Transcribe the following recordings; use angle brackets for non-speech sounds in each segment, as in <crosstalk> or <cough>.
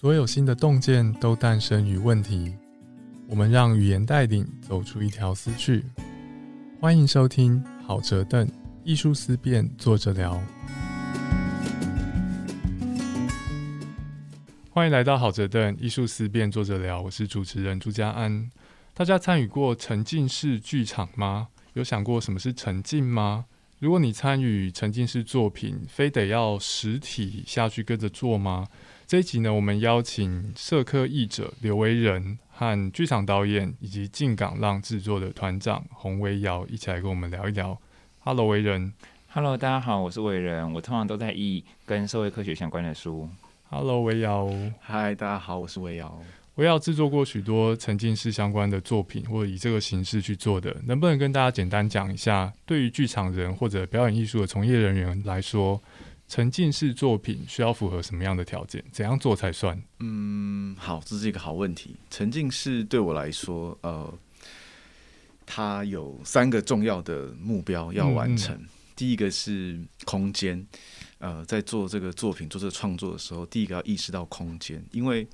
所有新的洞见都诞生于问题。我们让语言带领走出一条思绪。欢迎收听好折凳艺术思辨，作者聊。欢迎来到好折凳艺术思辨，作者聊。我是主持人朱家安。大家参与过沉浸式剧场吗？有想过什么是沉浸吗？如果你参与沉浸式作品，非得要实体下去跟着做吗？这一集呢，我们邀请社科译者刘维仁和剧场导演以及进港浪制作的团长洪维尧一起来跟我们聊一聊。Hello，维仁。Hello，大家好，我是维仁。我通常都在译跟社会科学相关的书。Hello，维尧。嗨，大家好，我是维尧。维尧制作过许多沉浸式相关的作品，或者以这个形式去做的，能不能跟大家简单讲一下，对于剧场人或者表演艺术的从业人员来说？沉浸式作品需要符合什么样的条件？怎样做才算？嗯，好，这是一个好问题。沉浸式对我来说，呃，它有三个重要的目标要完成。第一个是空间，呃，在做这个作品、做这个创作的时候，第一个要意识到空间，因为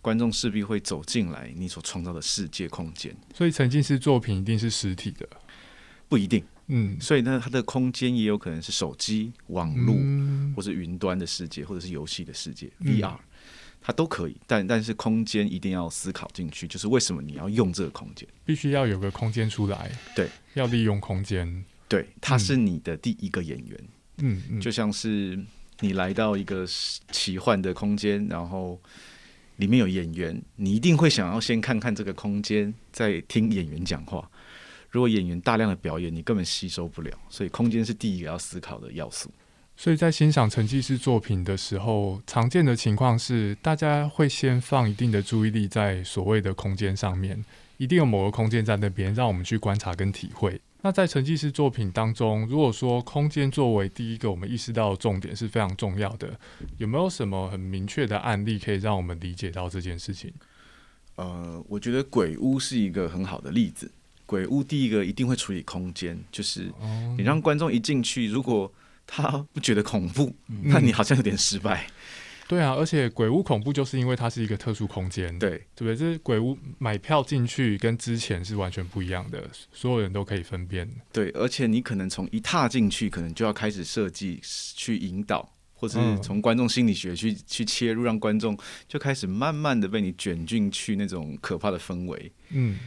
观众势必会走进来你所创造的世界空间。所以，沉浸式作品一定是实体的？不一定。嗯，所以呢，它的空间也有可能是手机、网络，或是云端的世界，或者是游戏的世界 （VR），它都可以。但但是空间一定要思考进去，就是为什么你要用这个空间？必须要有个空间出来。对，要利用空间。对，它是你的第一个演员。嗯嗯，就像是你来到一个奇幻的空间，然后里面有演员，你一定会想要先看看这个空间，再听演员讲话。如果演员大量的表演，你根本吸收不了，所以空间是第一个要思考的要素。所以在欣赏沉浸式作品的时候，常见的情况是，大家会先放一定的注意力在所谓的空间上面，一定有某个空间在那边，让我们去观察跟体会。那在沉浸式作品当中，如果说空间作为第一个我们意识到的重点是非常重要的，有没有什么很明确的案例可以让我们理解到这件事情？呃，我觉得鬼屋是一个很好的例子。鬼屋第一个一定会处理空间，就是你让观众一进去，如果他不觉得恐怖，那你好像有点失败。对啊，而且鬼屋恐怖就是因为它是一个特殊空间，对对不对？这鬼屋买票进去跟之前是完全不一样的，所有人都可以分辨。对，而且你可能从一踏进去，可能就要开始设计去引导，或者是从观众心理学去去切入，让观众就开始慢慢的被你卷进去那种可怕的氛围。嗯，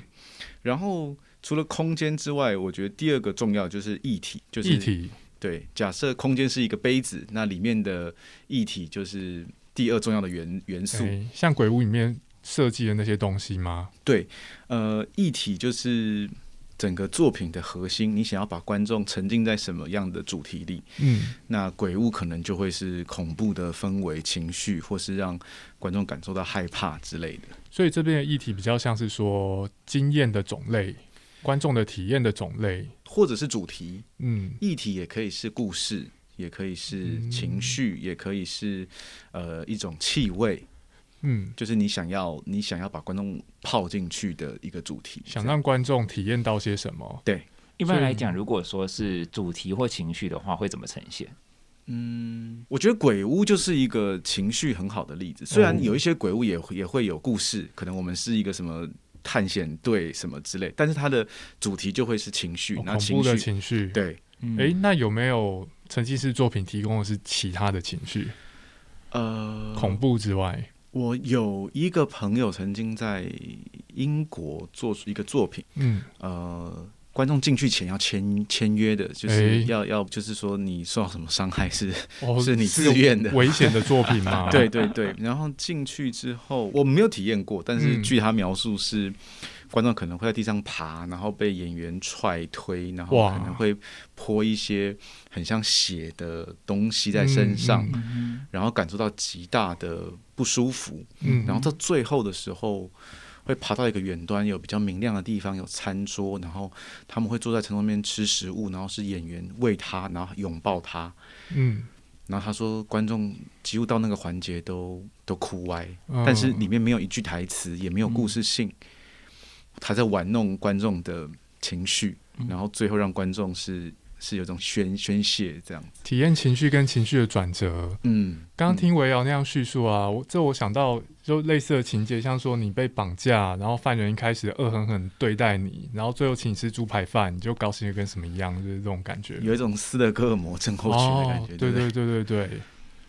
然后。除了空间之外，我觉得第二个重要就是议题，就是议题。对，假设空间是一个杯子，那里面的议题就是第二重要的元元素。像鬼屋里面设计的那些东西吗？对，呃，议题就是整个作品的核心。你想要把观众沉浸在什么样的主题里？嗯，那鬼屋可能就会是恐怖的氛围、情绪，或是让观众感受到害怕之类的。所以这边的议题比较像是说经验的种类。观众的体验的种类，或者是主题，嗯，议题也可以是故事，也可以是情绪，也可以是呃一种气味，嗯，就是你想要你想要把观众泡进去的一个主题，想让观众体验到些什么？对，一般来讲，如果说是主题或情绪的话，会怎么呈现？嗯，我觉得鬼屋就是一个情绪很好的例子。虽然有一些鬼屋也也会有故事，可能我们是一个什么。探险队什么之类，但是它的主题就会是情绪，恐怖的情绪。对，哎，那有没有沉浸式作品提供的是其他的情绪？呃，恐怖之外，我有一个朋友曾经在英国做出一个作品，嗯，呃。观众进去前要签签约的，就是要要，就是说你受到什么伤害是 <laughs> 是你自愿的危险的作品吗？<laughs> 对对对。然后进去之后，我没有体验过，但是据他描述是，观众可能会在地上爬，然后被演员踹推，然后可能会泼一些很像血的东西在身上，然后感受到极大的不舒服。嗯，然后到最后的时候。会爬到一个远端，有比较明亮的地方，有餐桌，然后他们会坐在餐桌边吃食物，然后是演员喂他，然后拥抱他，嗯，然后他说观众几乎到那个环节都都哭歪，但是里面没有一句台词，也没有故事性，他在玩弄观众的情绪，然后最后让观众是是有种宣宣泄这样子。体验情绪跟情绪的转折。嗯，刚刚听维瑶那样叙述啊，我这我想到就类似的情节，像说你被绑架，然后犯人一开始恶狠狠对待你，然后最后请你吃猪排饭，你就高兴的跟什么一样，就是这种感觉。有一种斯德哥尔摩症候群的感觉，哦、对对对对对对，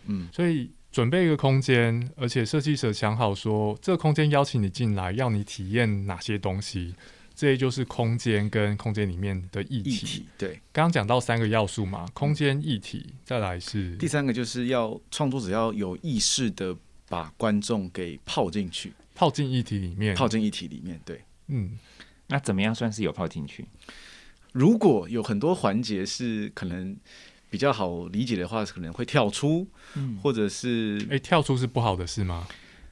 嗯，所以准备一个空间，而且设计者想好说，这个空间邀请你进来，要你体验哪些东西，这些就是空间跟空间里面的议题。议题对。刚刚讲到三个要素嘛，空间、议题，再来是第三个就是要创作者要有意识的把观众给泡进去，泡进议题里面，泡进议题里面。对，嗯，那怎么样算是有泡进去？如果有很多环节是可能比较好理解的话，可能会跳出，嗯，或者是哎、跳出是不好的事吗？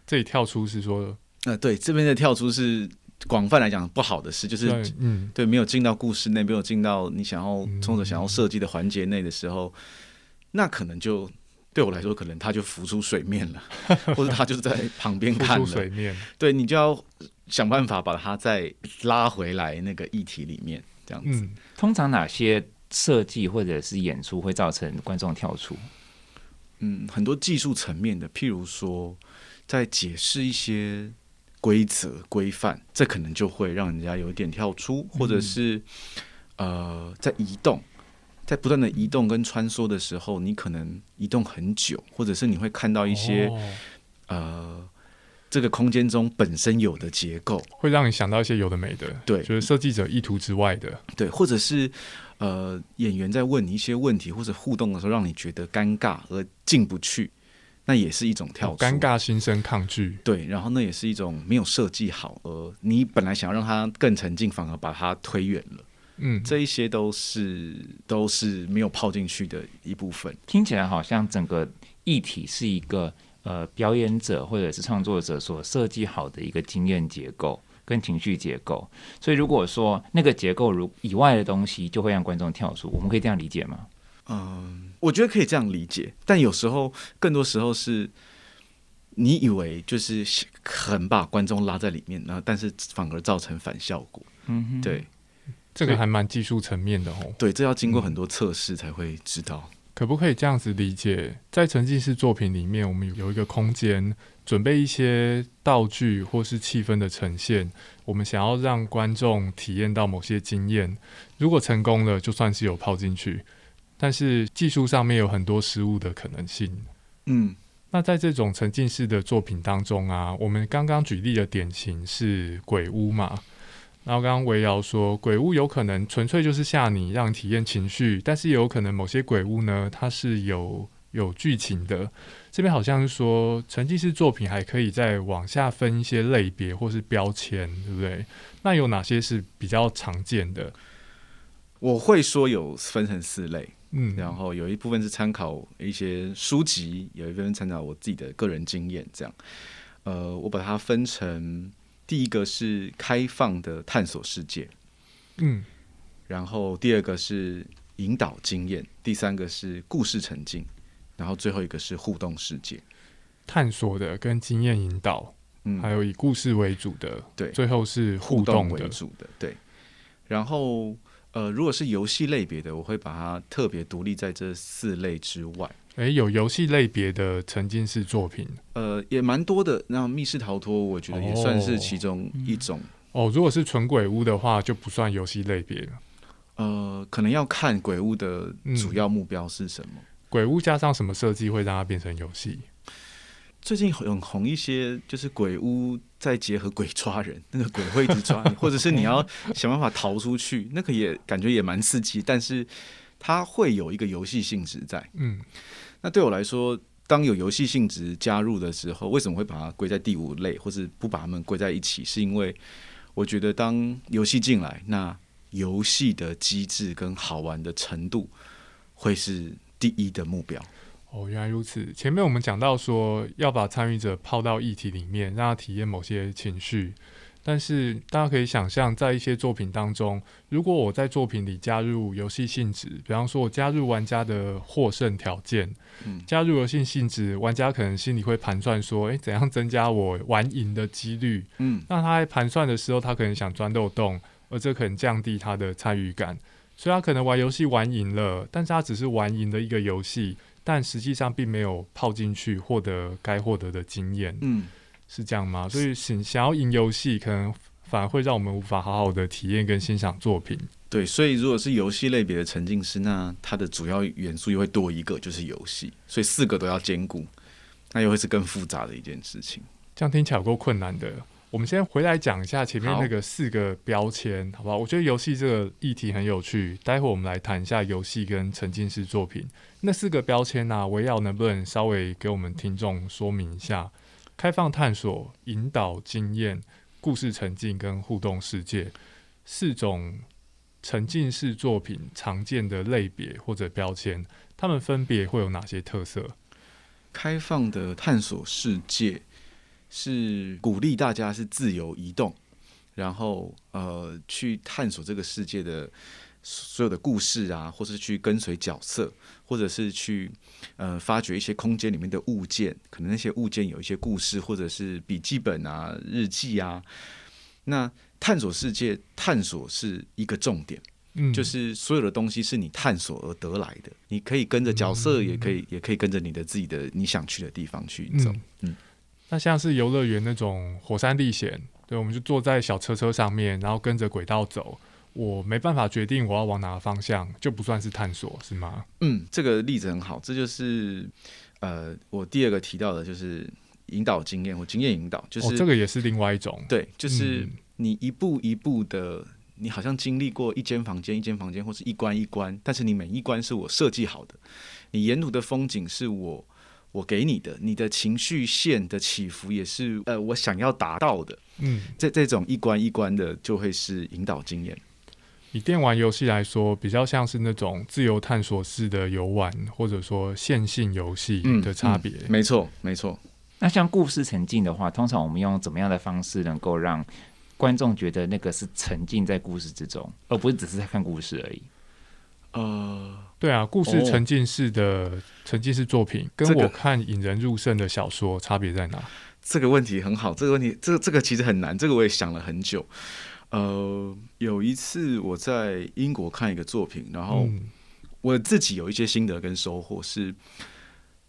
这里跳出是说，呃，对，这边的跳出是广泛来讲不好的事，就是对，嗯，对没有进到故事内，没有进到你想要嗯冲着想要设计的环节内的时候，那可能就对我来说，可能他就浮出水面了，<laughs> 或者他就是在旁边看了，水面，对你就要想办法把它再拉回来那个议题里面，这样子。嗯，通常哪些设计或者是演出会造成观众跳出？嗯，很多技术层面的，譬如说在解释一些规则规范，这可能就会让人家有一点跳出，或者是、呃，在移动，在不断的移动跟穿梭的时候，你可能移动很久，或者是你会看到一些、哦。呃，这个空间中本身有的结构，会让你想到一些有的没的，对。就是设计者意图之外的，对，或者是呃，演员在问你一些问题或者互动的时候，让你觉得尴尬而进不去，那也是一种跳出。哦尴尬心生抗拒，对，然后那也是一种没有设计好，而你本来想要让它更沉浸，反而把它推远了。嗯，这一些都是都是没有泡进去的一部分。听起来好像整个议题是一个呃表演者或者是创作者所设计好的一个经验结构跟情绪结构，所以如果说那个结构如以外的东西，就会让观众跳出，我们可以这样理解吗？嗯，我觉得可以这样理解，但有时候更多时候是。你以为就是很把观众拉在里面，然后但是反而造成反效果。嗯哼，对这个还蛮技术层面的哦。对，这要经过很多测试才会知道。可不可以这样子理解？在沉浸式作品里面，我们有一个空间，准备一些道具或是气氛的呈现，我们想要让观众体验到某些经验。如果成功了，就算是有泡进去，但是技术上面有很多失误的可能性。嗯，那在这种沉浸式的作品当中啊，我们刚刚举例的典型是鬼屋嘛。然后刚刚维瑶说，鬼屋有可能纯粹就是吓你，让你体验情绪，但是也有可能某些鬼屋呢，它是有有剧情的。这边好像是说，沉浸式作品还可以再往下分一些类别或是标签，对不对？那有哪些是比较常见的？我会说有分成四类，嗯，然后有一部分是参考一些书籍，有一部分参考我自己的个人经验，这样。呃，我把它分成第一个是开放的探索世界，嗯。然后第二个是引导经验，第三个是故事沉浸，然后最后一个是互动世界。探索的跟经验引导，嗯，还有以故事为主的，对。最后是互互动为主的，对。然后呃，如果是游戏类别的，我会把它特别独立在这四类之外。诶，有游戏类别的沉浸式作品呃，也蛮多的。那密室逃脱，我觉得也算是其中一种。哦。如果是纯鬼屋的话，就不算游戏类别了。呃，可能要看鬼屋的嗯主要目标是什么。鬼屋加上什么设计会让它变成游戏？最近很红一些，就是鬼屋再结合鬼抓人，那个鬼会一直抓你，或者是你要想办法逃出去，那个也感觉也蛮刺激，但是它会有一个游戏性质在。嗯那对我来说，当有游戏性质加入的时候，为什么会把它归在第五类，或是不把它们归在一起？是因为我觉得当游戏进来，那游戏的机制跟好玩的程度会是第一的目标。哦，原来如此。前面我们讲到说要把参与者泡到议题里面，让他体验某些情绪。但是大家可以想象，在一些作品当中，如果我在作品里加入游戏性质，比方说我加入玩家的获胜条件，嗯加入游戏性质，玩家可能心里会盘算说，诶，怎样增加我玩赢的几率？嗯那他在盘算的时候，他可能想钻漏洞，而这可能降低他的参与感。所以他可能玩游戏玩赢了，但是他只是玩赢的一个游戏，但实际上并没有泡进去获得该获得的经验，嗯，是这样吗？所以想想要赢游戏，可能反而会让我们无法好好的体验跟欣赏作品。对，所以如果是游戏类别的沉浸式，那它的主要元素又会多一个，就是游戏，所以四个都要兼顾，那又会是更复杂的一件事情。这样听起来有够困难的。我们先回来讲一下前面那个四个标签，好不好？我觉得游戏这个议题很有趣，待会我们来谈一下游戏跟沉浸式作品那四个标签呢、围绕能不能稍微给我们听众说明一下？开放探索、引导经验、故事沉浸跟互动世界四种沉浸式作品常见的类别或者标签，它们分别会有哪些特色？开放的探索世界是鼓励大家是自由移动，然后呃去探索这个世界的所有的故事啊，或是去跟随角色，或者是去呃发掘一些空间里面的物件，可能那些物件有一些故事，或者是笔记本啊、日记啊。那探索世界，探索是一个重点。嗯就是所有的东西是你探索而得来的，你可以跟着角色，也可以也可以跟着你的自己的你想去的地方去走。嗯那像是游乐园那种火山历险，对，我们就坐在小车车上面，然后跟着轨道走。我没办法决定我要往哪个方向，就不算是探索，是吗？嗯，这个例子很好，这就是呃我第二个提到的，就是引导经验或经验引导，就是、哦，这个也是另外一种。对，就是嗯你一步一步的，你好像经历过一间房间一间房间，或是一关一关，但是你每一关是我设计好的，你沿途的风景是我我给你的，你的情绪线的起伏也是呃我想要达到的。嗯，这这种一关一关的，就会是引导经验。以电玩游戏来说，比较像是那种自由探索式的游玩，或者说线性游戏的差别。没错，没错。那像故事沉浸的话，通常我们用怎么样的方式能够让观众觉得那个是沉浸在故事之中，而不是只是在看故事而已？呃，对啊，故事哦沉浸式的、沉浸式作品，跟我看引人入胜的小说差别在哪？这个问题很好，这个问题，这个这个其实很难，这个我也想了很久。呃，有一次我在英国看一个作品，然后嗯我自己有一些心得跟收获是，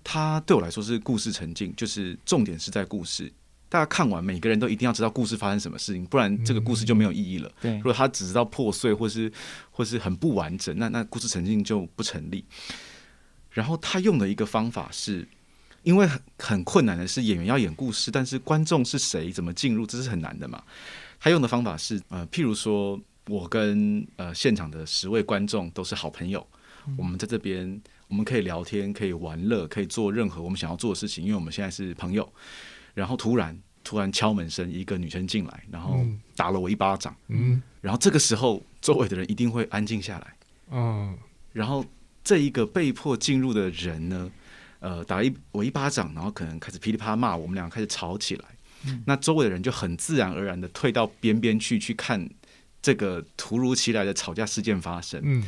它对我来说是故事沉浸，就是重点是在故事。大家看完，每个人都一定要知道故事发生什么事情，不然这个故事就没有意义了。对如，果他只知道破碎或是或是很不完整，那那故事沉浸就不成立。然后他用的一个方法是，因为很很困难的是演员要演故事，但是观众是谁，怎么进入，这是很难的嘛。他用的方法是，呃，譬如说我跟呃现场的十位观众都是好朋友，我们在这边我们可以聊天，可以玩乐，可以做任何我们想要做的事情，因为我们现在是朋友。然后突然突然敲门声，一个女生进来，然后嗯打了我一巴掌。嗯然后这个时候，周围的人一定会安静下来。嗯然后这一个被迫进入的人呢，呃，打了一我一巴掌，然后可能开始噼里啪啦骂，我们两个开始吵起来。那周围的人就很自然而然的退到边边去，去看这个突如其来的吵架事件发生。嗯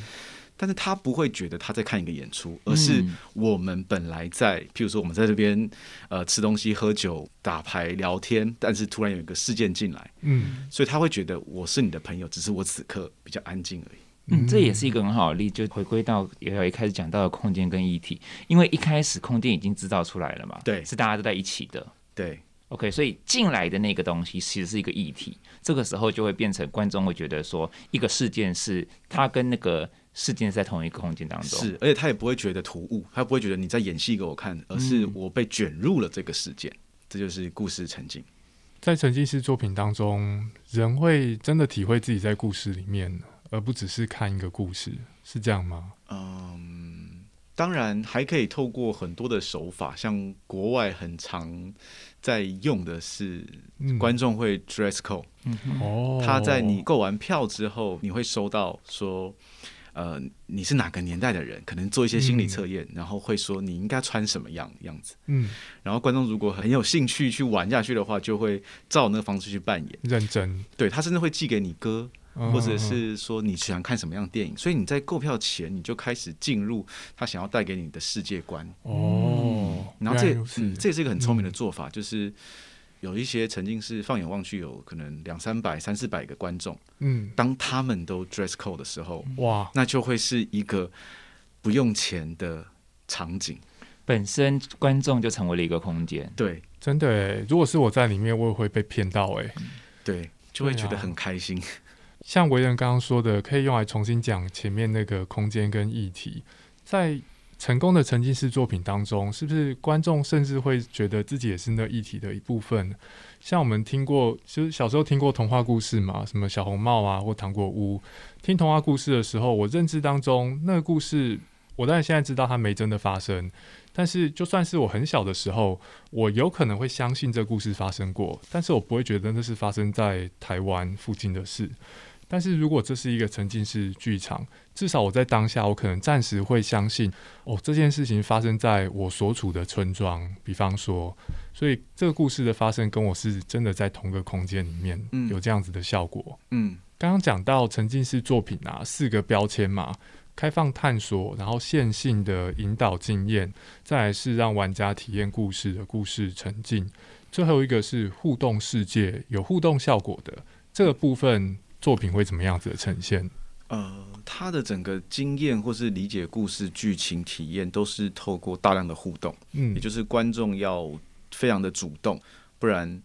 但是他不会觉得他在看一个演出，而是嗯。我们本来在，譬如说我们在这边呃吃东西、喝酒、打牌、聊天，但是突然有一个事件进来，嗯。所以他会觉得我是你的朋友，只是我此刻比较安静而已。嗯，这也是一个很好的例子，就回归到也有一开始讲到的空间跟议题，因为一开始空间已经制造出来了嘛，对。是大家都在一起的。对，OK，所以进来的那个东西其实是一个议题，这个时候就会变成观众会觉得说，一个事件是它跟那个事件在同一个空间当中。是，而且他也不会觉得突兀，他不会觉得你在演戏给我看，而是嗯我被卷入了这个事件，这就是故事沉浸。在沉浸式作品当中，人会真的体会自己在故事里面，而不只是看一个故事，是这样吗？嗯，当然还可以透过很多的手法，像国外很常在用的是嗯观众会 dress code，哦，他在你购完票之后，你会收到说。呃，你是哪个年代的人？可能做一些心理测验，然后会说你应该穿什么样样子。嗯然后观众如果很有兴趣去玩下去的话，就会照那个方式去扮演。认真，对他甚至会寄给你歌，嗯或者是说你喜欢看什么样的电影，所以你在购票前你就开始进入他想要带给你的世界观。哦，然后这这也是一个很聪明的做法，就是有一些曾经是放眼望去，有可能两三百、三四百个观众，嗯，当他们都 dress code 的时候，哇，那就会是一个不用钱的场景。本身观众就成为了一个空间。对真的诶，如果是我在里面，我也会被骗到哎。对，就会觉得很开心。像维人刚刚说的，可以用来重新讲前面那个空间跟议题，在成功的沉浸式作品当中，是不是观众甚至会觉得自己也是那一体的一部分？像我们听过，就是小时候听过童话故事嘛，什么小红帽啊或糖果屋。听童话故事的时候，我认知当中那个故事，我当然现在知道它没真的发生，但是就算是我很小的时候，我有可能会相信这故事发生过，但是我不会觉得那是发生在台湾附近的事。但是如果这是一个沉浸式剧场，至少我在当下，我可能暂时会相信，哦，这件事情发生在我所处的村庄，比方说，所以这个故事的发生跟我是真的在同个空间里面，嗯有这样子的效果。嗯刚刚讲到沉浸式作品啊，四个标签嘛，开放探索，然后线性的引导经验，再来是让玩家体验故事的故事沉浸，最后一个是互动世界，有互动效果的这个部分，作品会怎么样子的呈现？呃，他的整个经验或是理解故事剧情体验，都是透过大量的互动，嗯也就是观众要非常的主动，不然。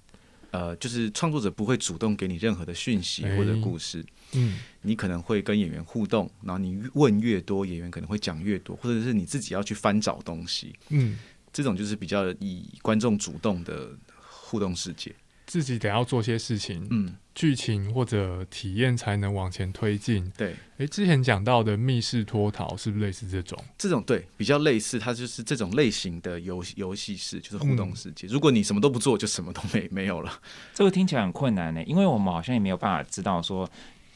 呃，就是创作者不会主动给你任何的讯息哎或者故事，嗯你可能会跟演员互动，然后你问越多，演员可能会讲越多，或者是你自己要去翻找东西，嗯，这种就是比较以观众主动的互动世界。自己得要做些事情，嗯，剧情或者体验才能往前推进。对，诶，之前讲到的密室脱逃是不是类似这种？这种对比较类似，它就是这种类型的游游戏式，就是互动世界。如果你什么都不做，就什么都没没有了。这个听起来很困难呢，因为我们好像也没有办法知道说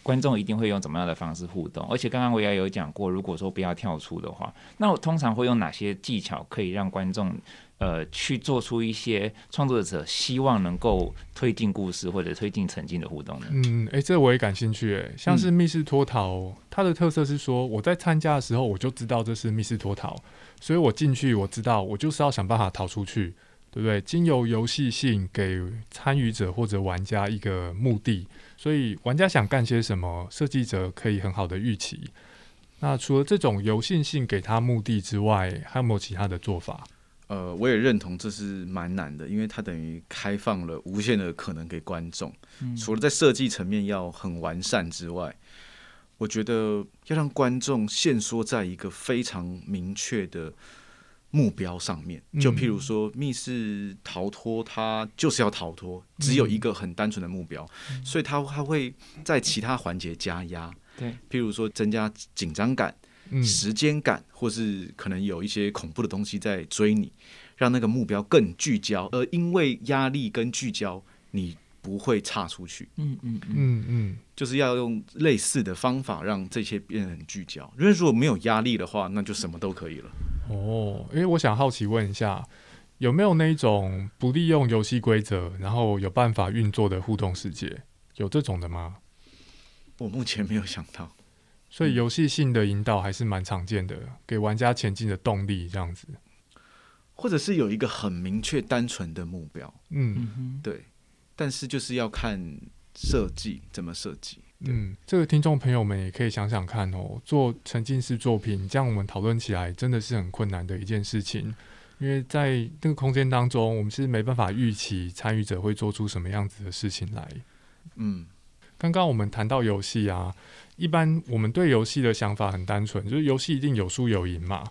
观众一定会用怎么样的方式互动。而且刚刚我也有讲过，如果说不要跳出的话，那我通常会用哪些技巧可以让观众呃去做出一些创作者希望能够推进故事或者推进沉浸的互动呢？嗯，诶，这我也感兴趣。诶，像是密室脱逃，它的特色是说，我在参加的时候我就知道这是密室脱逃，所以我进去我知道我就是要想办法逃出去，对不对？经由游戏性给参与者或者玩家一个目的，所以玩家想干些什么，设计者可以很好的预期。那除了这种游戏性给他目的之外，还有没有其他的做法？呃，我也认同这是蛮难的，因为它等于开放了无限的可能给观众。嗯除了在设计层面要很完善之外，我觉得要让观众限缩在一个非常明确的目标上面。就譬如说密室逃脱，它就是要逃脱，只有一个很单纯的目标，所以它它会在其他环节加压。对，譬如说增加紧张感。嗯时间感，或是可能有一些恐怖的东西在追你，让那个目标更聚焦。而因为压力跟聚焦，你不会差出去。嗯嗯嗯，嗯嗯，就是要用类似的方法让这些变得很聚焦。因为如果没有压力的话，那就什么都可以了。哦，因为我想好奇问一下，有没有那一种不利用游戏规则，然后有办法运作的互动世界？有这种的吗？我目前没有想到。所以游戏性的引导还是蛮常见的，给玩家前进的动力，这样子。或者是有一个很明确、单纯的目标，嗯对，但是就是要看设计怎么设计。嗯，这个听众朋友们也可以想想看哦，做沉浸式作品，这样我们讨论起来真的是很困难的一件事情，因为在那个空间当中，我们是没办法预期参与者会做出什么样子的事情来。嗯刚刚我们谈到游戏啊，一般我们对游戏的想法很单纯，就是游戏一定有输有赢嘛，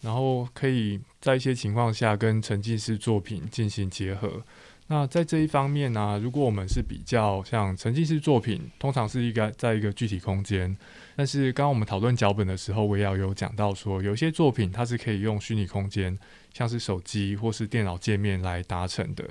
然后可以在一些情况下跟沉浸式作品进行结合。那在这一方面呢、如果我们是比较像沉浸式作品，通常是一个在一个具体空间，但是刚刚我们讨论脚本的时候，我也要有讲到说，有些作品它是可以用虚拟空间，像是手机或是电脑界面来达成的。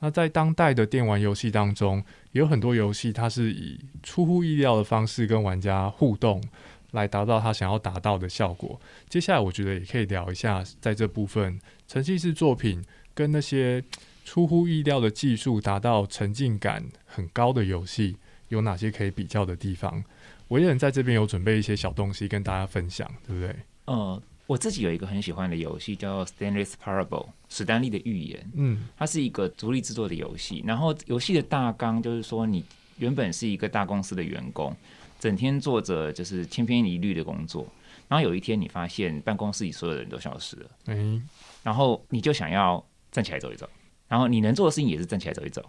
那在当代的电玩游戏当中，也有很多游戏，它是以出乎意料的方式跟玩家互动，来达到他想要达到的效果。接下来，我觉得也可以聊一下，在这部分沉浸式作品跟那些出乎意料的技术达到沉浸感很高的游戏，有哪些可以比较的地方？我也人在这边有准备一些小东西跟大家分享，对不对？呃，我自己有一个很喜欢的游戏，叫 Stanley's Parable，史丹利的预言。嗯，它是一个独立制作的游戏，然后游戏的大纲就是说，你原本是一个大公司的员工，整天做着就是千篇一律的工作，然后有一天你发现办公室里所有的人都消失了，嗯，然后你就想要站起来走一走，然后你能做的事情也是站起来走一走。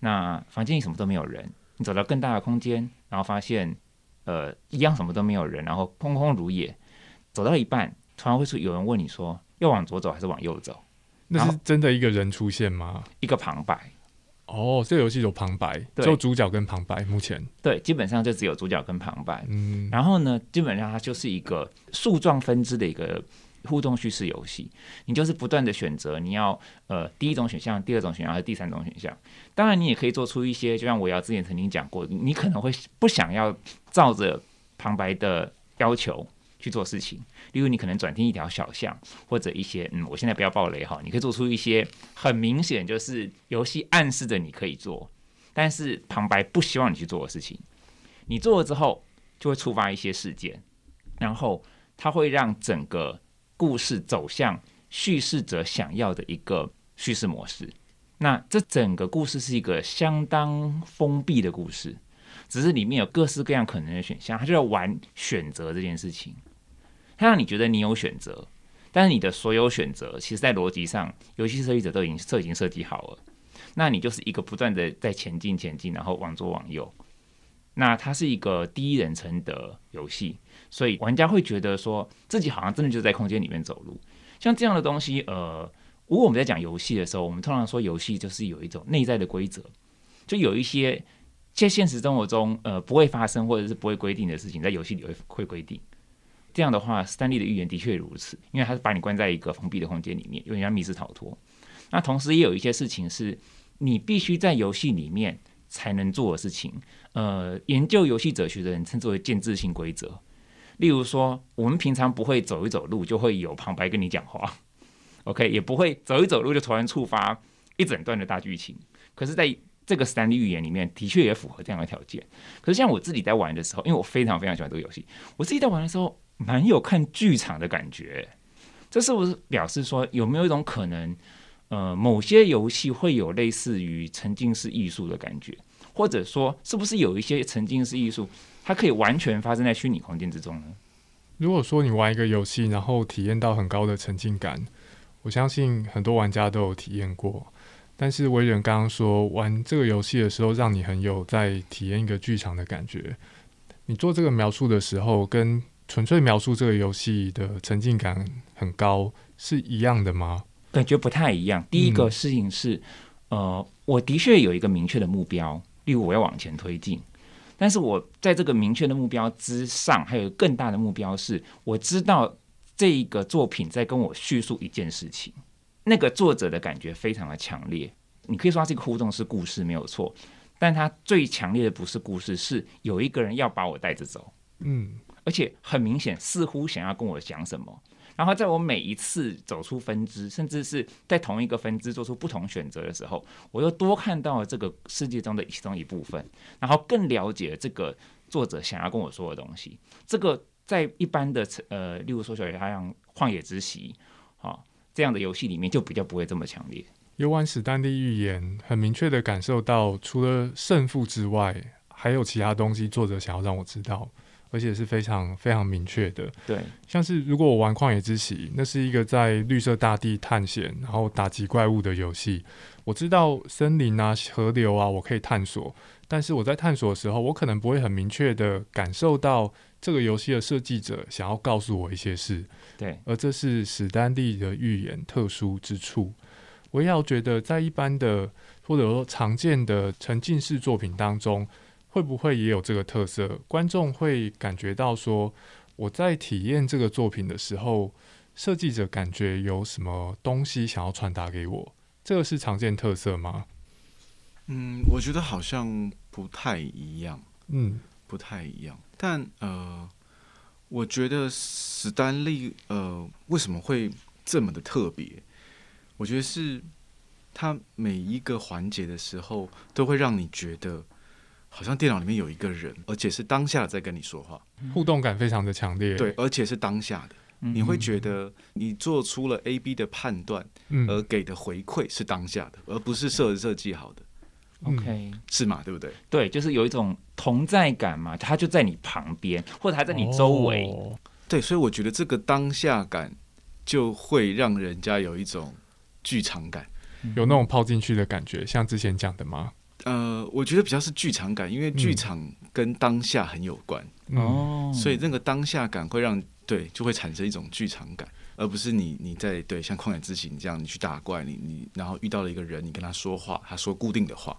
那房间里什么都没有人，你走到更大的空间，然后发现呃一样什么都没有人，然后空空如也。走到一半，突然会出有人问你说要往左走还是往右走？那是真的一个人出现吗？一个旁白，哦，这个游戏有旁白，对只有主角跟旁白。目前，对，基本上就只有主角跟旁白。嗯，然后呢，基本上它就是一个树状分支的一个互动叙事游戏。你就是不断的选择你要呃第一种选项、第二种选项还是第三种选项。当然，你也可以做出一些，就像我瑶之前曾经讲过，你可能会不想要照着旁白的要求去做事情。例如，你可能转进一条小巷，或者一些嗯，我现在不要爆雷哈，你可以做出一些很明显就是游戏暗示着你可以做，但是旁白不希望你去做的事情。你做了之后，就会触发一些事件，然后它会让整个故事走向叙事者想要的一个叙事模式。那这整个故事是一个相当封闭的故事，只是里面有各式各样可能的选项，它就要玩选择这件事情。它让你觉得你有选择，但是你的所有选择，其实在逻辑上，游戏设计者都已经设已经设计好了。那你就是一个不断的在前进前进，然后往左往右。那它是一个第一人称的游戏，所以玩家会觉得说自己好像真的就在空间里面走路。像这样的东西，呃，如果我们在讲游戏的时候，我们通常说游戏就是有一种内在的规则，就有一些在现实生活中呃不会发生或者是不会规定的事情，在游戏里会会规定。这样的话，斯坦利的预言的确如此，因为他是把你关在一个封闭的空间里面，有点像密室逃脱。那同时也有一些事情是你必须在游戏里面才能做的事情。呃，研究游戏哲学的人称之为建制性规则。例如说，我们平常不会走一走路就会有旁白跟你讲话，<laughs> OK，也不会走一走路就突然触发一整段的大剧情。可是，在这个斯坦利预言里面，的确也符合这样的条件。可是，像我自己在玩的时候，因为我非常非常喜欢这个游戏，我自己在玩的时候，蛮有看剧场的感觉。这是不是表示说，有没有一种可能，呃，某些游戏会有类似于沉浸式艺术的感觉，或者说，是不是有一些沉浸式艺术，它可以完全发生在虚拟空间之中呢？如果说你玩一个游戏，然后体验到很高的沉浸感，我相信很多玩家都有体验过。但是威廉刚刚说，玩这个游戏的时候，让你很有在体验一个剧场的感觉。你做这个描述的时候，跟纯粹描述这个游戏的沉浸感很高是一样的吗？感觉不太一样。第一个事情是，呃，我的确有一个明确的目标，例如我要往前推进。但是我在这个明确的目标之上，还有更大的目标是，我知道这一个作品在跟我叙述一件事情。那个作者的感觉非常的强烈，你可以说它是一个互动是故事没有错，但它最强烈的不是故事，是有一个人要把我带着走，嗯，而且很明显似乎想要跟我讲什么。然后在我每一次走出分支，甚至是在同一个分支做出不同选择的时候，我又多看到了这个世界中的其中一部分，然后更了解这个作者想要跟我说的东西。这个在一般的呃，例如说小他像《旷野之息》啊这样的游戏里面，就比较不会这么强烈。游玩史丹利预言很明确的感受到，除了胜负之外，还有其他东西作者想要让我知道。而且是非常非常明确的，对，像是如果我玩《旷野之息》，那是一个在绿色大地探险，然后打击怪物的游戏。我知道森林啊、河流啊，我可以探索，但是我在探索的时候，我可能不会很明确的感受到这个游戏的设计者想要告诉我一些事。对，而这是史丹利的预言特殊之处。我也要觉得，在一般的或者说常见的沉浸式作品当中。会不会也有这个特色？观众会感觉到说，我在体验这个作品的时候，设计者感觉有什么东西想要传达给我？这个是常见特色吗？嗯，我觉得好像不太一样。嗯，不太一样。但呃，我觉得史丹利呃为什么会这么的特别？我觉得是他每一个环节的时候，都会让你觉得。好像电脑里面有一个人，而且是当下在跟你说话，互动感非常的强烈。对，而且是当下的。你会觉得你做出了 A、B 的判断，嗯而给的回馈是当下的，而不是设设计好的，OK，是吗？对不对？对，就是有一种同在感嘛，他就在你旁边，或者他在你周围。哦对，所以我觉得这个当下感就会让人家有一种剧场感。有那种泡进去的感觉，像之前讲的吗？呃，我觉得比较是剧场感，因为剧嗯。场跟当下很有关，嗯，哦，所以那个当下感会让对就会产生一种剧场感，而不是你你在对像旷野之行这样，你去打怪，你你然后遇到了一个人，你跟他说话，他说固定的话，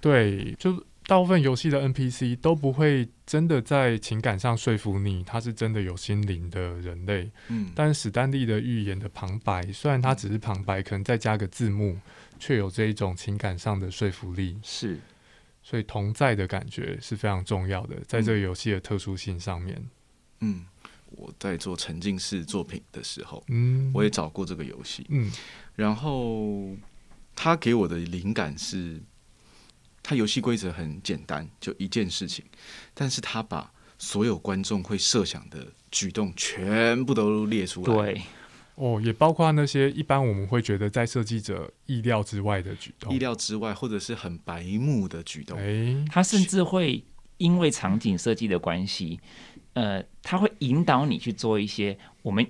对，就大部分游戏的 NPC 都不会真的在情感上说服你，他是真的有心灵的人类。嗯，但史丹利的预言的旁白，虽然它只是旁白，可能再加个字幕，却有这一种情感上的说服力。是所以同在的感觉是非常重要的，在这个游戏的特殊性上面。嗯，我在做沉浸式作品的时候，嗯，我也找过这个游戏，嗯然后他给我的灵感是，他游戏规则很简单，就一件事情，但是他把所有观众会设想的举动全部都列出来。，对，哦，也包括那些一般我们会觉得在设计者意料之外的举动。意料之外或者是很白目的举动。哎，他甚至会因为场景设计的关系，呃，他会引导你去做一些我们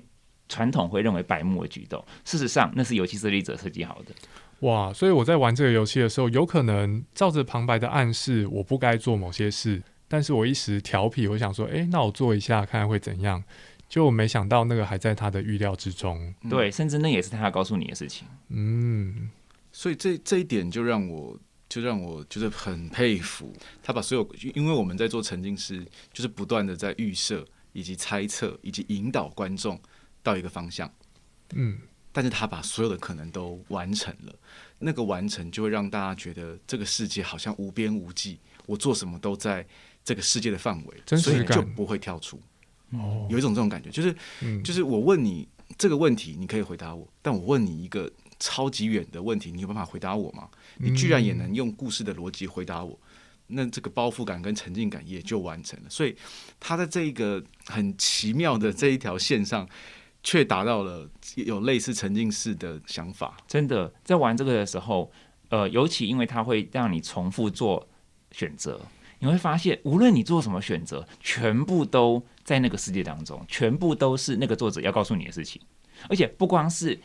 传统会认为白目的举动。事实上，那是游戏设计者设计好的。哇！所以我在玩这个游戏的时候，有可能照着旁白的暗示，我不该做某些事，但是我一时调皮，我想说，哎，那我做一下看看会怎样。就没想到那个还在他的预料之中。嗯对，甚至那也是他要告诉你的事情。嗯，所以这这一点就让我就让我就是很佩服他把所有，因为我们在做沉浸式，就是不断的在预设以及猜测以及引导观众到一个方向。嗯，但是他把所有的可能都完成了，那个完成就会让大家觉得这个世界好像无边无际，我做什么都在这个世界的范围，所以就不会跳出。哦，有一种这种感觉，就是嗯，就是我问你这个问题，你可以回答我，但我问你一个超级远的问题，你有办法回答我吗？你居然也能用故事的逻辑回答我，那这个包袱感跟沉浸感也就完成了。所以他在这一个很奇妙的这一条线上，却达到了有类似沉浸式的想法。真的，在玩这个的时候，呃，尤其因为它会让你重复做选择，你会发现，无论你做什么选择，全部都在那个世界当中，全部都是那个作者要告诉你的事情。而且不光是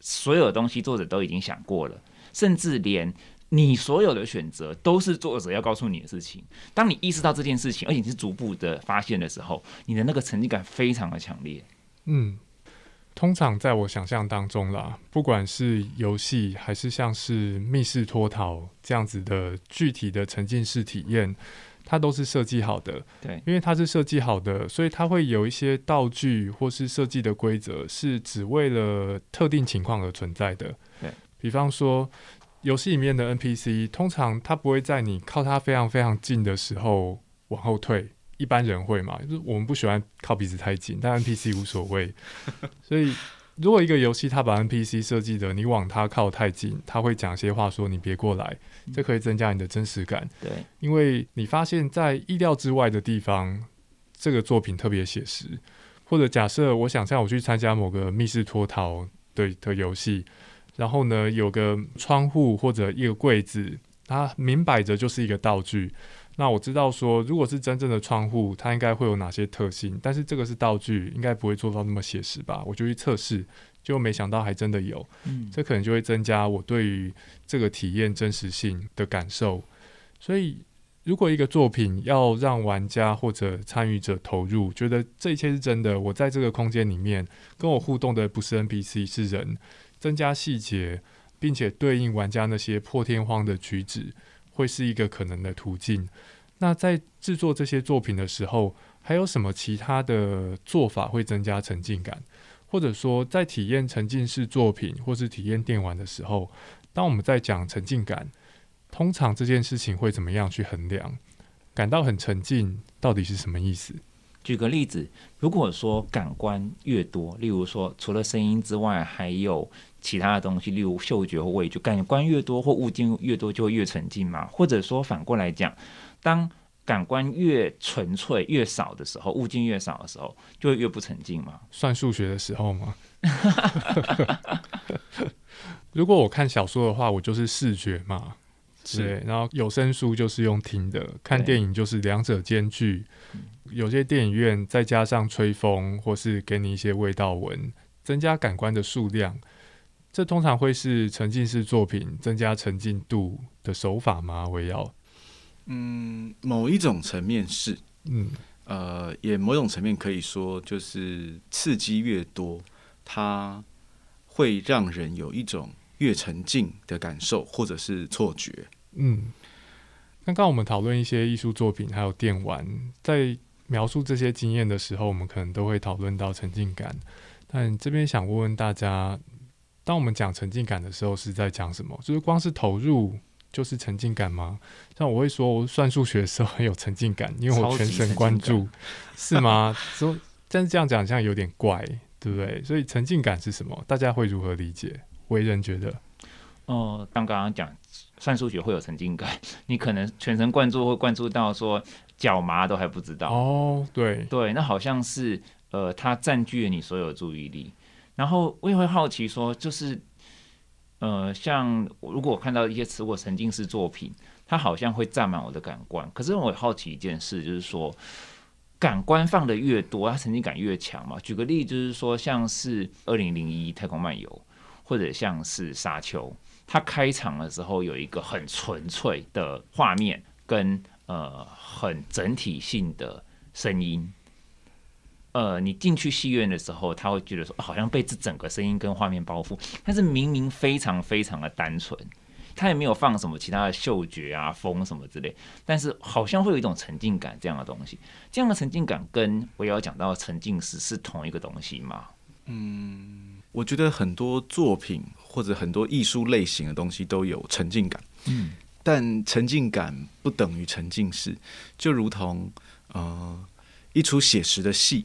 所有东西作者都已经想过了，甚至连你所有的选择都是作者要告诉你的事情。当你意识到这件事情，而且你是逐步的发现的时候，你的那个沉浸感非常的强烈。嗯，通常在我想象当中啦，不管是游戏还是像是密室脱逃这样子的具体的沉浸式体验，它都是设计好的。对，因为它是设计好的，所以它会有一些道具或是设计的规则是只为了特定情况而存在的。对，比方说游戏里面的 NPC，通常它不会在你靠它非常非常近的时候往后退。一般人会嘛，就是我们不喜欢靠鼻子太近，但 NPC 无所谓。<laughs> 所以，如果一个游戏它把 NPC 设计的你往它靠太近，它会讲些话说你别过来，这可以增加你的真实感。对，因为你发现，在意料之外的地方，这个作品特别写实。或者假设我想象我去参加某个密室脱逃的的游戏，然后呢有个窗户或者一个柜子，它明摆着就是一个道具。那我知道说，如果是真正的窗户，它应该会有哪些特性？但是这个是道具，应该不会做到那么写实吧？我就去测试，结果没想到还真的有。嗯，这可能就会增加我对于这个体验真实性的感受。所以，如果一个作品要让玩家或者参与者投入，觉得这一切是真的，我在这个空间里面跟我互动的不是 NPC 是人，增加细节，并且对应玩家那些破天荒的举止，会是一个可能的途径。那在制作这些作品的时候，还有什么其他的做法会增加沉浸感？或者说，在体验沉浸式作品或是体验电玩的时候，当我们在讲沉浸感，通常这件事情会怎么样去衡量？感到很沉浸到底是什么意思？举个例子，如果说感官越多，例如说除了声音之外，还有其他的东西，例如嗅觉或味觉，感官越多或物件越多，就会越沉浸嘛。或者说反过来讲，当感官越纯粹、越少的时候，物境越少的时候，就会越不沉静嘛。算数学的时候吗？<laughs> 如果我看小说的话，我就是视觉嘛，对。然后有声书就是用听的，看电影就是两者兼具。有些电影院再加上吹风，或是给你一些味道闻，增加感官的数量。这通常会是沉浸式作品增加沉浸度的手法吗？围绕，嗯，某一种层面是，嗯，呃，也某种层面可以说，就是刺激越多，它会让人有一种越沉浸的感受，或者是错觉。嗯，刚刚我们讨论一些艺术作品，还有电玩，在描述这些经验的时候，我们可能都会讨论到沉浸感。但这边想问问大家。当我们讲沉浸感的时候，是在讲什么？就是光是投入就是沉浸感吗？像我会说，我算数学的时候很有沉浸感，因为我全神贯注，<laughs> 是吗？说，但是这样讲，像有点怪，对不对？所以沉浸感是什么？大家会如何理解？为人觉得，哦，当刚刚讲算数学会有沉浸感，你可能全神贯注，会贯注到说脚麻都还不知道哦。对对，那好像是呃，它占据了你所有注意力。然后我也会好奇说，就是，呃，像如果我看到一些词我沉浸式作品，它好像会占满我的感官。可是我好奇一件事，就是说，感官放的越多，它沉浸感越强嘛。举个例，就是说，像是二零零一太空漫游，或者像是沙丘，它开场的时候有一个很纯粹的画面，跟呃很整体性的声音。呃，你进去戏院的时候，他会觉得说，好像被这整个声音跟画面包覆。但是明明非常非常的单纯，他也没有放什么其他的嗅觉啊、风什么之类，但是好像会有一种沉浸感这样的东西。这样的沉浸感跟我要讲到沉浸式是同一个东西吗？嗯，我觉得很多作品或者很多艺术类型的东西都有沉浸感。嗯，但沉浸感不等于沉浸式，就如同呃一出写实的戏。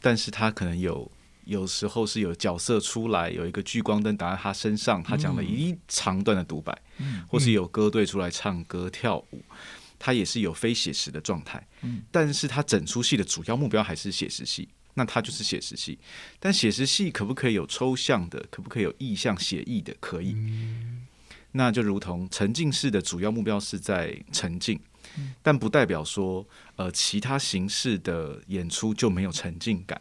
但是他可能有有时候是有角色出来，有一个聚光灯打在他身上，他讲了一长段的独白，或是有歌队出来唱歌跳舞，他也是有非写实的状态。但是他整出戏的主要目标还是写实戏，那他就是写实戏。但写实戏可不可以有抽象的？可不可以有意象写意的？可以。那就如同沉浸式的主要目标是在沉浸。但不代表说，呃，其他形式的演出就没有沉浸感。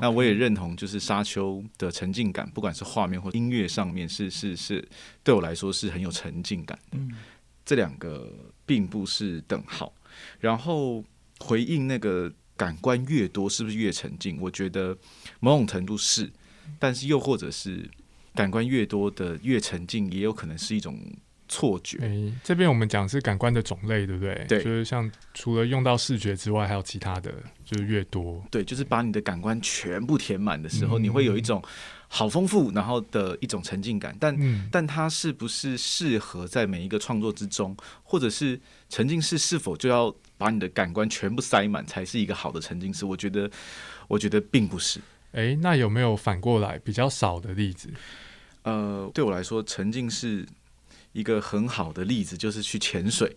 那我也认同，就是《沙丘》的沉浸感，不管是画面或音乐上面，是是是，对我来说是很有沉浸感的。这两个并不是等号。然后回应那个感官越多，是不是越沉浸？我觉得某种程度是，但是又或者是感官越多的越沉浸，也有可能是一种。错觉。哎，这边我们讲是感官的种类，对不对？对，就是像除了用到视觉之外，还有其他的，就是越多。对，就是把你的感官全部填满的时候，你会有一种好丰富，然后的一种沉浸感。但但它是不是适合在每一个创作之中，或者是沉浸式是否就要把你的感官全部塞满才是一个好的沉浸式？我觉得，我觉得并不是。哎，那有没有反过来比较少的例子？呃，对我来说，沉浸式。一个很好的例子就是去潜水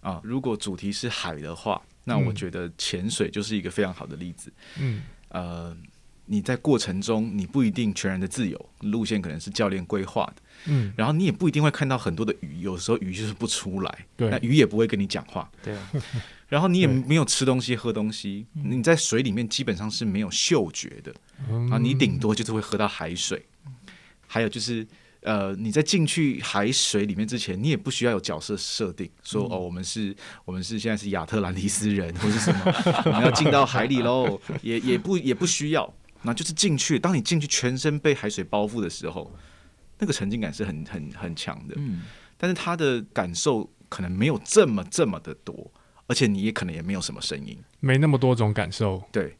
啊！如果主题是海的话，那我觉得潜水就是一个非常好的例子。嗯，呃，你在过程中你不一定全然的自由，路线可能是教练规划的。嗯，然后你也不一定会看到很多的鱼，有时候鱼就是不出来，对，那鱼也不会跟你讲话。对，<laughs> 然后你也没有吃东西、喝东西，你在水里面基本上是没有嗅觉的啊，你顶多就是会喝到海水。还有就是。呃，你在进去海水里面之前，你也不需要有角色设定，说哦，我们是，我们是现在是亚特兰蒂斯人，或是什么，<laughs> 我们要进到海里喽，也也不也不需要，那就是进去。当你进去，全身被海水包覆的时候，那个沉浸感是很很很强的。嗯，但是他的感受可能没有这么这么的多，而且你也可能也没有什么声音，没那么多种感受。对，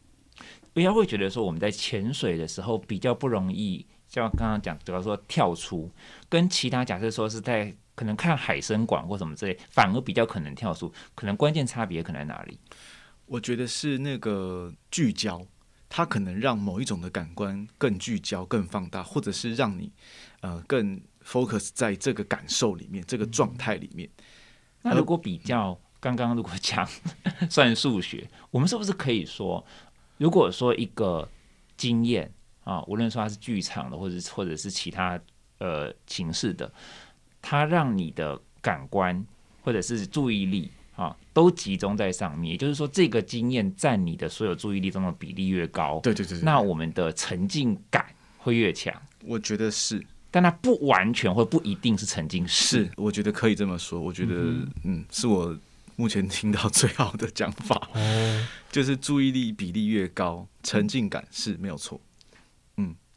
不要会觉得说我们在潜水的时候比较不容易。像刚刚讲，比如说跳出，跟其他假设说是在可能看海参馆或什么之类，反而比较可能跳出，可能关键差别可能在哪里？我觉得是那个聚焦，它可能让某一种的感官更聚焦、更放大，或者是让你呃更 focus 在这个感受里面、这个状态里面。那如果比较？刚刚如果讲算数学，我们是不是可以说，如果说一个经验啊，无论说它是剧场的，或者或者是其他呃形式的，它让你的感官或者是注意力啊都集中在上面，也就是说，这个经验占你的所有注意力中的比例越高，对对对对那我们的沉浸感会越强。我觉得是但它不完全或不一定是沉浸式，是，我觉得可以这么说。我觉得嗯是我目前听到最好的讲法，哦，就是注意力比例越高，沉浸感是没有错。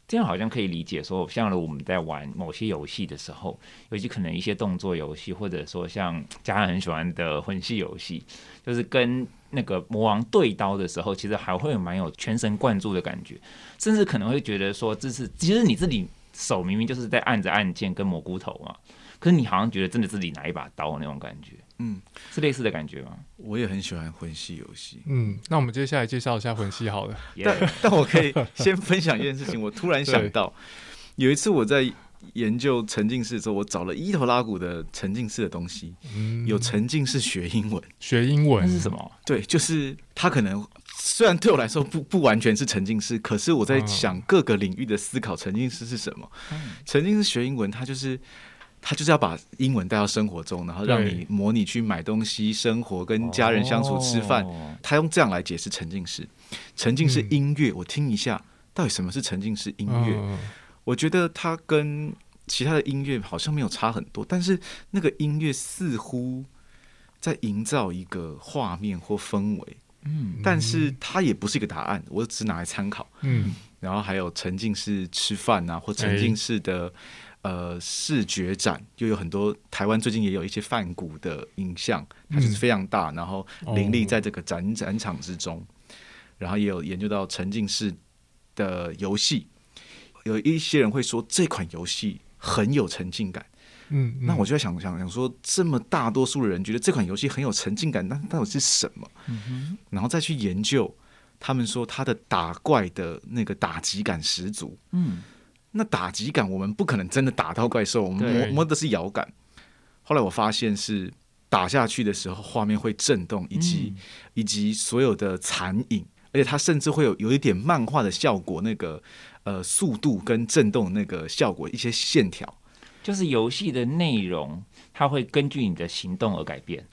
这样好像可以理解说，像我们在玩某些游戏的时候，尤其可能一些动作游戏，或者说像家人很喜欢的魂系游戏，就是跟那个魔王对刀的时候，其实还会蛮有全神贯注的感觉，甚至可能会觉得说，这是其实你自己手明明就是在按着按键跟蘑菇头嘛，可是你好像觉得真的自己拿一把刀那种感觉，嗯，是类似的感觉吗？我也很喜欢魂系游戏，嗯，那我们接下来介绍一下魂系好了。但但我可以先分享一件事情，我突然想到，<laughs> 有一次我在研究沉浸式的时候，我找了伊头拉古的沉浸式的东西，嗯，有沉浸式学英文。学英文是什么？对，就是他可能虽然对我来说不不完全是沉浸式，可是我在嗯想各个领域的思考沉浸式是什么。沉浸式学英文，它就是它就是要把英文带到生活中，然后让你模拟去买东西、生活、跟家人相处、吃饭。哦他用这样来解释沉浸式。沉浸式音乐，我听一下，到底什么是沉浸式音乐？嗯我觉得它跟其他的音乐好像没有差很多，但是那个音乐似乎在营造一个画面或氛围，嗯但是它也不是一个答案，我只拿来参考。嗯然后还有沉浸式吃饭啊，或沉浸式的、呃视觉展，又有很多台湾最近也有一些泛古的影像，它就是非常大，然后林立在这个展展场之中。然后也有研究到沉浸式的游戏，有一些人会说这款游戏很有沉浸感。嗯，那我就在想想想说，这么大多数的人觉得这款游戏很有沉浸感，那到底是什么？然后再去研究，他们说他的打怪的那个打击感十足。嗯，那打击感，我们不可能真的打到怪兽，我们摸摸的是摇杆。后来我发现是打下去的时候，画面会震动，以及、以及所有的残影，而且它甚至会有有一点漫画的效果，那个呃速度跟震动那个效果，一些线条。就是游戏的内容，它会根据你的行动而改变，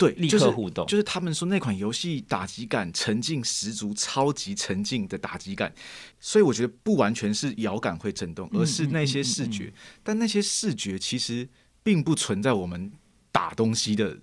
对，立就是刻互动。就是他们说那款游戏打击感沉浸十足，超级沉浸的打击感，所以我觉得不完全是摇感会震动，嗯而是那些视觉，但那些视觉其实并不存在我们打东西的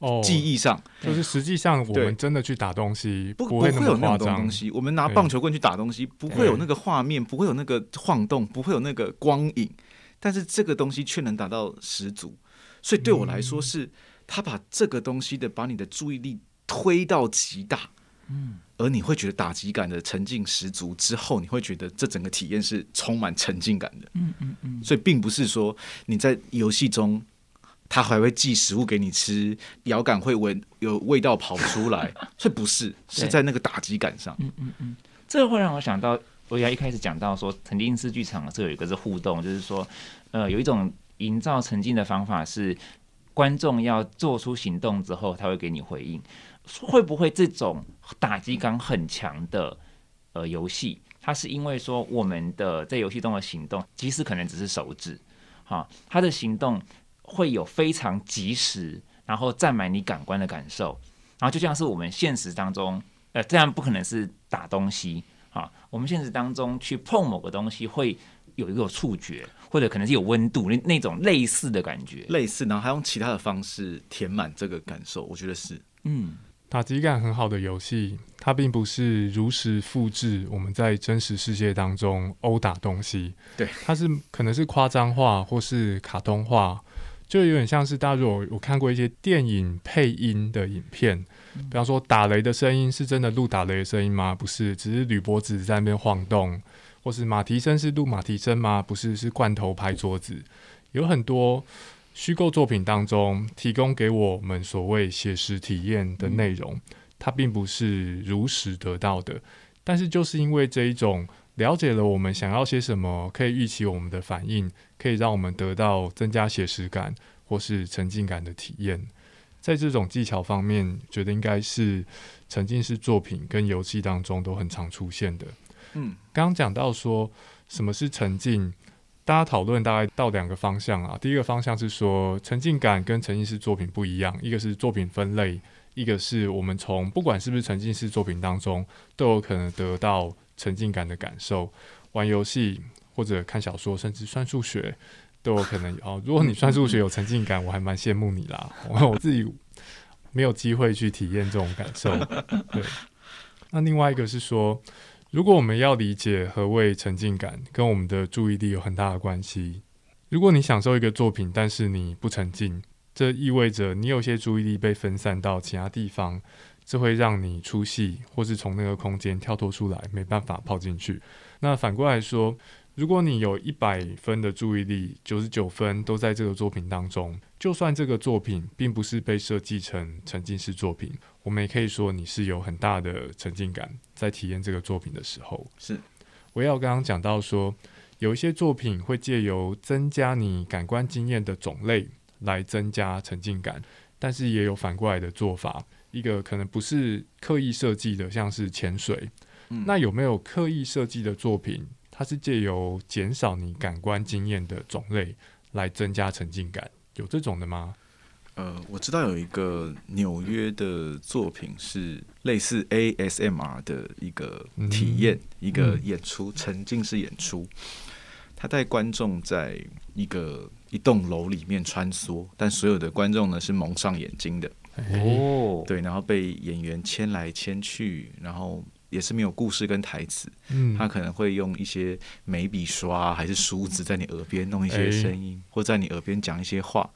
哦，记忆上，就是实际上我们真的去打东西，不不会有那种东。西。我们拿棒球棍去打东西，不会有那个画面，不会有那个晃动，不会有那个光影，但是这个东西却能达到十足。所以对我来说是，他把这个东西的把你的注意力推到极大，嗯，而你会觉得打击感的沉浸十足之后，你会觉得这整个体验是充满沉浸感的，嗯嗯嗯。所以并不是说你在游戏中。他还会寄食物给你吃，遥感会闻有味道跑出来，<laughs> 所以不是是在那个打击感上。嗯嗯嗯这会让我想到，我要一开始讲到说，沉浸式剧场这有一个是互动，就是说，呃，有一种营造沉浸的方法是，观众要做出行动之后，他会给你回应。会不会这种打击感很强的呃游戏，它是因为说我们的在游戏中的行动，即使可能只是手指，哈，它的行动会有非常及时，然后占满你感官的感受，然后就像是我们现实当中。呃，这样不可能是打东西啊。我们现实当中去碰某个东西，会有一个触觉，或者可能是有温度那那种类似的感觉。类似，然后还用其他的方式填满这个感受，我觉得是。嗯，打击感很好的游戏，它并不是如实复制我们在真实世界当中殴打东西，对，它是可能是夸张化或是卡通化，就有点像是大家如果有看过一些电影配音的影片，比方说打雷的声音是真的录打雷的声音吗？不是，只是铝箔纸在那边晃动，或是马蹄声是录马蹄声吗？不是，是罐头拍桌子，有很多。虚构作品当中提供给我们所谓写实体验的内容，它并不是如实得到的，但是就是因为这一种了解了我们想要些什么，可以预期我们的反应，可以让我们得到增加写实感或是沉浸感的体验。在这种技巧方面，觉得应该是沉浸式作品跟游戏当中都很常出现的。嗯，刚刚讲到说什么是沉浸，大家讨论大概到两个方向啊。第一个方向是说沉浸感跟沉浸式作品不一样，一个是作品分类，一个是我们从不管是不是沉浸式作品当中，都有可能得到沉浸感的感受。玩游戏或者看小说，甚至算数学都有可能哦。如果你算数学有沉浸感，我还蛮羡慕你啦。我自己没有机会去体验这种感受。对，那另外一个是说。如果我们要理解何谓沉浸感，跟我们的注意力有很大的关系。如果你享受一个作品，但是你不沉浸，这意味着你有些注意力被分散到其他地方，这会让你出戏，或是从那个空间跳脱出来，没办法泡进去。那反过来说，如果你有一百分的注意力，九十九分都在这个作品当中，就算这个作品并不是被设计成沉浸式作品。我们也可以说，你是有很大的沉浸感，在体验这个作品的时候。是，我要刚刚讲到说，有一些作品会借由增加你感官经验的种类来增加沉浸感，但是也有反过来的做法。一个可能不是刻意设计的，像是潜水。嗯，那有没有刻意设计的作品，它是借由减少你感官经验的种类来增加沉浸感？有这种的吗？呃，我知道有一个纽约的作品是类似 ASMR 的一个体验，一个演出，沉浸式演出。他带观众在一个一栋楼里面穿梭，但所有的观众呢是蒙上眼睛的。哦，对，然后被演员牵来牵去，然后也是没有故事跟台词。嗯，他可能会用一些眉笔刷还是梳子在你耳边弄一些声音，或在你耳边讲一些话。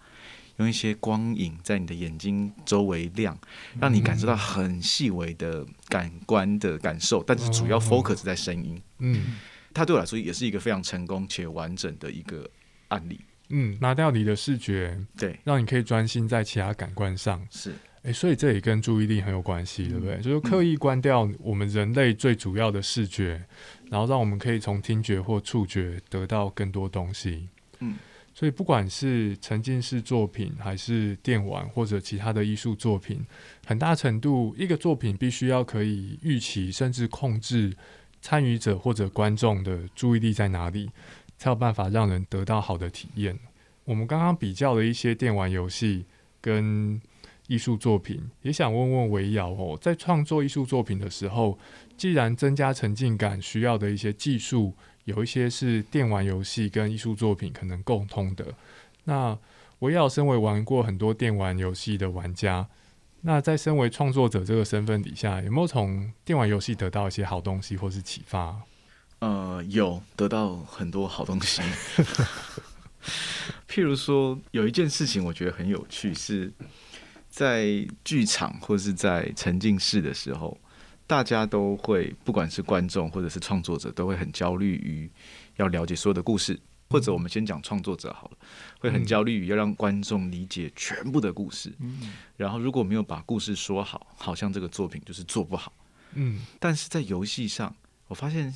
用一些光影在你的眼睛周围亮，让你感受到很细微的感官的感受，但是主要 focus 在声音。嗯，它对我来说也是一个非常成功且完整的一个案例。嗯，拿掉你的视觉，对，让你可以专心在其他感官上。是，诶，所以这也跟注意力很有关系，对不对？就是刻意关掉我们人类最主要的视觉，然后让我们可以从听觉或触觉得到更多东西。嗯。所以，不管是沉浸式作品，还是电玩或者其他的艺术作品，很大程度一个作品必须要可以预期甚至控制参与者或者观众的注意力在哪里，才有办法让人得到好的体验。我们刚刚比较了一些电玩游戏跟艺术作品，也想问问维尧哦，在创作艺术作品的时候，既然增加沉浸感需要的一些技术。有一些是电玩游戏跟艺术作品可能共通的。那维瑶身为玩过很多电玩游戏的玩家，那在身为创作者这个身份底下，有没有从电玩游戏得到一些好东西或是启发？呃，有得到很多好东西。<laughs> <laughs> 譬如说，有一件事情我觉得很有趣，是在剧场或是在沉浸式的时候。大家都会，不管是观众或者是创作者，都会很焦虑于要了解所有的故事，或者我们先讲创作者好了，会很焦虑于要让观众理解全部的故事。嗯，然后如果没有把故事说好，好像这个作品就是做不好。嗯，但是在游戏上，我发现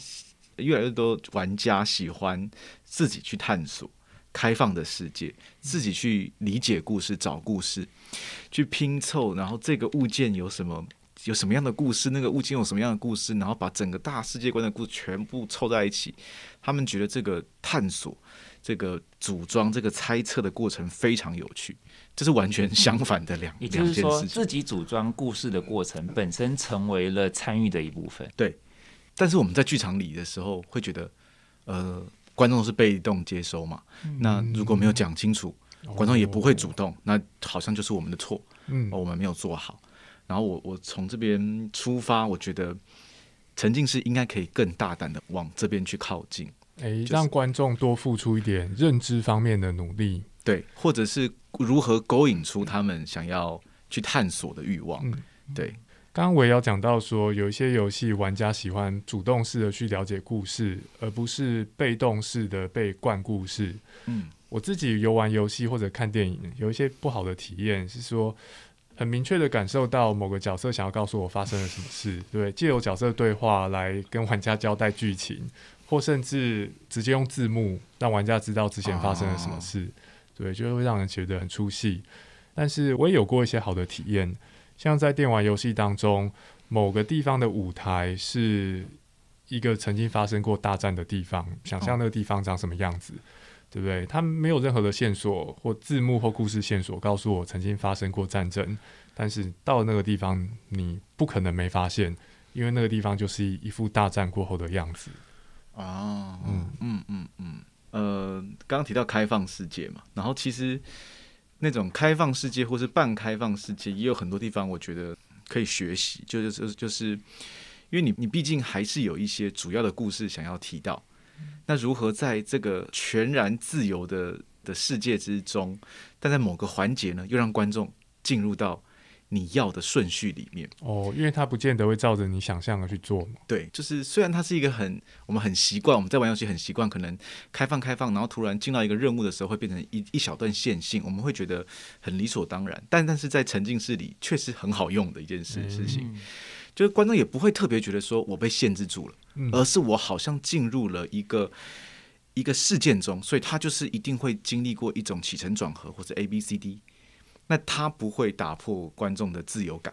越来越多玩家喜欢自己去探索开放的世界，自己去理解故事、找故事、去拼凑，然后这个物件有什么。有什么样的故事？那个物件有什么样的故事？然后把整个大世界观的故事全部凑在一起，他们觉得这个探索、这个组装、这个猜测的过程非常有趣。这是完全相反的两也就是说，自己组装故事的过程本身成为了参与的一部分。对，但是我们在剧场里的时候会觉得，呃，观众是被动接收嘛。那如果没有讲清楚，观众也不会主动，那好像就是我们的错。嗯，我们没有做好。然后我我从这边出发，我觉得沉浸式应该可以更大胆的往这边去靠近，诶，让观众多付出一点认知方面的努力，对，或者是如何勾引出他们想要去探索的欲望，对。刚刚我也要讲到说，有一些游戏玩家喜欢主动式的去了解故事，而不是被动式的被灌故事。嗯，我自己游玩游戏或者看电影，有一些不好的体验是说。很明确的感受到某个角色想要告诉我发生了什么事，对，借由角色对话来跟玩家交代剧情，或甚至直接用字幕让玩家知道之前发生了什么事，对，就会让人觉得很出戏。但是我也有过一些好的体验，像在电玩游戏当中，某个地方的舞台是一个曾经发生过大战的地方，想象那个地方长什么样子，对不对？它没有任何的线索或字幕或故事线索告诉我曾经发生过战争，但是到了那个地方，你不可能没发现，因为那个地方就是一副大战过后的样子。哦，嗯嗯嗯嗯，呃，刚刚提到开放世界嘛，然后其实那种开放世界或是半开放世界，也有很多地方我觉得可以学习，就是就是就是，因为你你毕竟还是有一些主要的故事想要提到，那如何在这个全然自由的的世界之中，但在某个环节呢，又让观众进入到你要的顺序里面。哦，因为它不见得会照着你想象的去做嘛。对，就是虽然它是一个很我们很习惯，我们在玩游戏很习惯，可能开放开放，然后突然进到一个任务的时候，会变成一一小段线性，我们会觉得很理所当然。但但是在沉浸式里，确实很好用的一件事事情，就是观众也不会特别觉得说我被限制住了，嗯而是我好像进入了一个一个事件中，所以他就是一定会经历过一种起承转合，或者 A B C D。那它不会打破观众的自由感。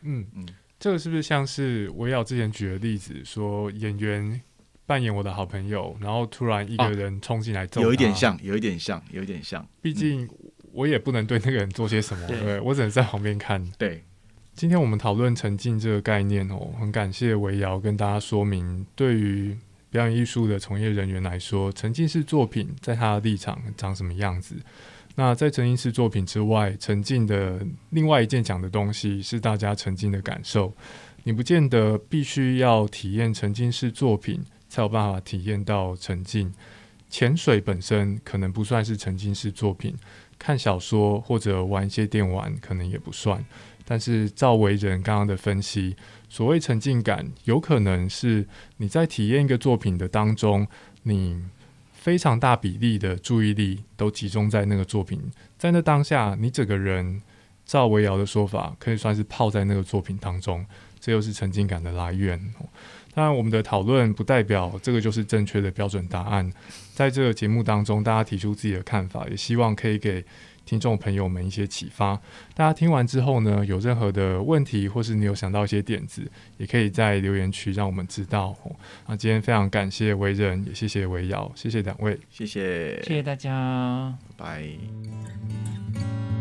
嗯嗯这个是不是像是维尧之前举的例子，说演员扮演我的好朋友，然后突然一个人冲进来揍、有一点。像，有一点像，有一点像。毕竟我也不能对那个人做些什么，对对我只能在旁边看。对，今天我们讨论沉浸这个概念哦，很感谢维瑶跟大家说明，对于表演艺术的从业人员来说，沉浸式作品在他的立场长什么样子。那在沉浸式作品之外，沉浸的另外一件讲的东西是大家沉浸的感受。你不见得必须要体验沉浸式作品才有办法体验到沉浸。潜水本身可能不算是沉浸式作品，看小说或者玩一些电玩可能也不算。但是照为人刚刚的分析，所谓沉浸感，有可能是你在体验一个作品的当中，你非常大比例的注意力都集中在那个作品，在那当下，你整个人赵维瑶的说法，可以算是泡在那个作品当中，这又是沉浸感的来源。当然，我们的讨论不代表这个就是正确的标准答案。在这个节目当中，大家提出自己的看法，也希望可以给听众朋友们一些启发。大家听完之后呢，有任何的问题，或是你有想到一些点子，也可以在留言区让我们知道。哦那今天非常感谢维仁，也谢谢维瑶，谢谢两位。谢谢，谢谢大家。拜拜。